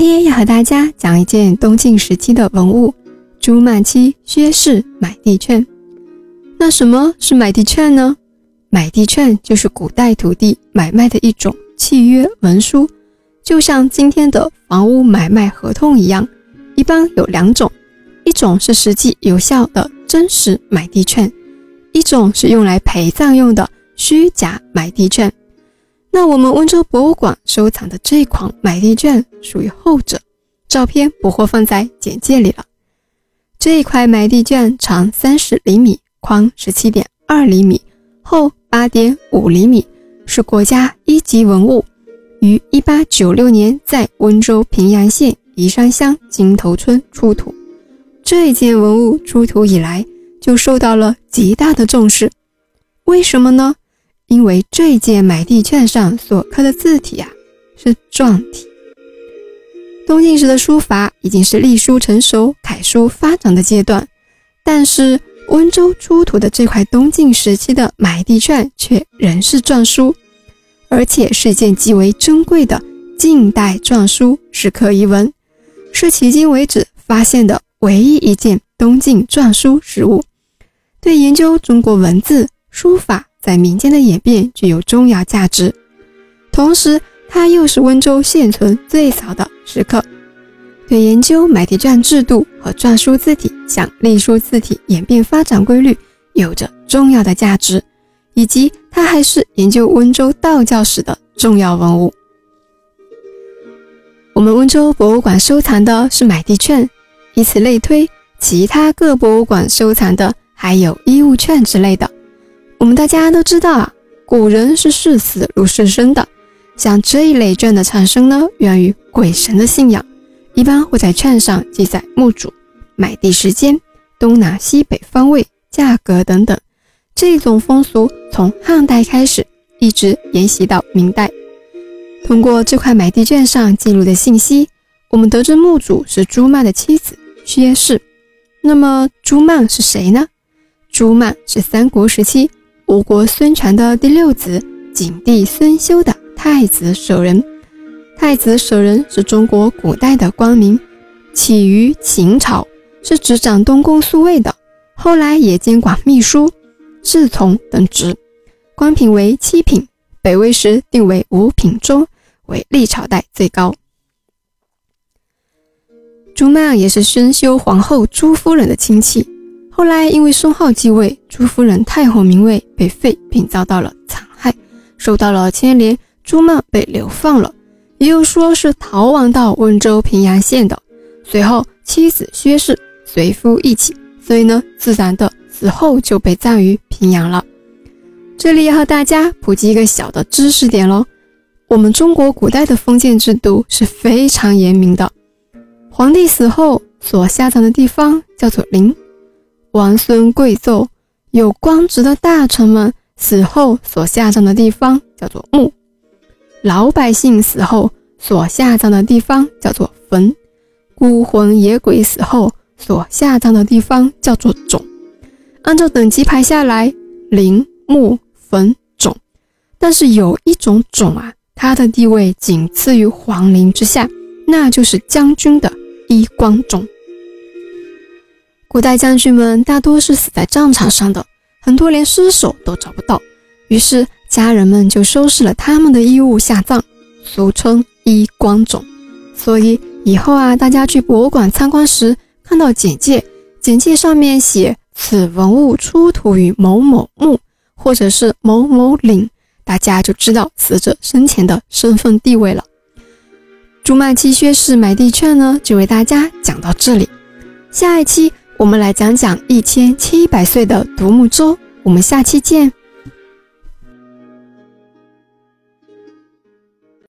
今天要和大家讲一件东晋时期的文物——朱曼期薛氏买地券。那什么是买地券呢？买地券就是古代土地买卖的一种契约文书，就像今天的房屋买卖合同一样。一般有两种，一种是实际有效的真实买地券，一种是用来陪葬用的虚假买地券。那我们温州博物馆收藏的这款买地券属于后者，照片不会放在简介里了。这一块买地券长三十厘米，宽十七点二厘米，厚八点五厘米，是国家一级文物，于一八九六年在温州平阳县宜山乡金头村出土。这件文物出土以来就受到了极大的重视，为什么呢？因为这一件买地券上所刻的字体啊是篆体。东晋时的书法已经是隶书成熟、楷书发展的阶段，但是温州出土的这块东晋时期的买地券却仍是篆书，而且是一件极为珍贵的近代篆书石刻遗文，是迄今为止发现的唯一一件东晋篆书实物，对研究中国文字书法。在民间的演变具有重要价值，同时它又是温州现存最早的石刻，对研究买地券制度和篆书字体向隶书字体演变发展规律有着重要的价值，以及它还是研究温州道教史的重要文物。我们温州博物馆收藏的是买地券，以此类推，其他各博物馆收藏的还有衣物券之类的。我们大家都知道啊，古人是视死如视生的。像这一类券的产生呢，源于鬼神的信仰，一般会在券上记载墓主、买地时间、东南西北方位、价格等等。这种风俗从汉代开始，一直沿袭到明代。通过这块买地券上记录的信息，我们得知墓主是朱曼的妻子薛氏。那么朱曼是谁呢？朱曼是三国时期。吴国孙权的第六子，景帝孙休的太子舍人。太子舍人是中国古代的官名，起于秦朝，是执掌东宫宿卫的，后来也监管秘书、侍从等职，官品为七品，北魏时定为五品中，为历朝代最高。朱曼也是孙休皇后朱夫人的亲戚。后来因为孙浩继位，朱夫人太后名位被废，并遭到了残害，受到了牵连。朱曼被流放了，也有说是逃亡到温州平阳县的。随后妻子薛氏随夫一起，所以呢，自然的死后就被葬于平阳了。这里要和大家普及一个小的知识点喽：我们中国古代的封建制度是非常严明的，皇帝死后所下葬的地方叫做陵。王孙贵胄、有官职的大臣们死后所下葬的地方叫做墓，老百姓死后所下葬的地方叫做坟，孤魂野鬼死后所下葬的地方叫做冢。按照等级排下来，陵、墓、坟、冢。但是有一种冢啊，它的地位仅次于皇陵之下，那就是将军的衣冠冢。古代将军们大多是死在战场上的，很多连尸首都找不到，于是家人们就收拾了他们的衣物下葬，俗称衣冠冢。所以以后啊，大家去博物馆参观时，看到简介，简介上面写此文物出土于某某墓，或者是某某岭，大家就知道死者生前的身份地位了。朱曼七薛氏买地券呢，就为大家讲到这里，下一期。我们来讲讲一千七百岁的独木舟，我们下期见。